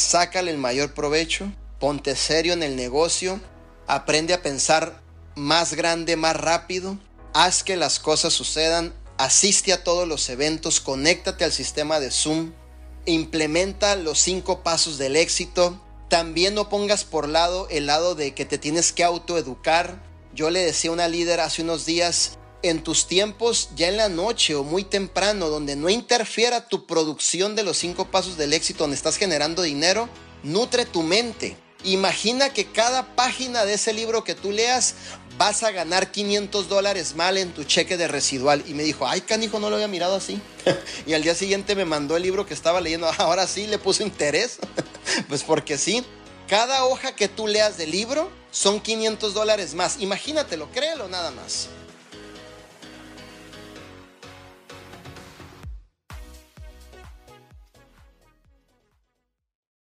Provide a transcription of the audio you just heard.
sácale el mayor provecho, ponte serio en el negocio, aprende a pensar más grande, más rápido, haz que las cosas sucedan, asiste a todos los eventos, conéctate al sistema de Zoom, implementa los cinco pasos del éxito, también no pongas por lado el lado de que te tienes que autoeducar. Yo le decía a una líder hace unos días, en tus tiempos, ya en la noche o muy temprano, donde no interfiera tu producción de los cinco pasos del éxito, donde estás generando dinero, nutre tu mente. Imagina que cada página de ese libro que tú leas vas a ganar 500 dólares mal en tu cheque de residual. Y me dijo, ay, canijo, no lo había mirado así. y al día siguiente me mandó el libro que estaba leyendo. Ahora sí le puso interés. pues porque sí. Cada hoja que tú leas del libro son 500 dólares más. Imagínatelo, créelo nada más.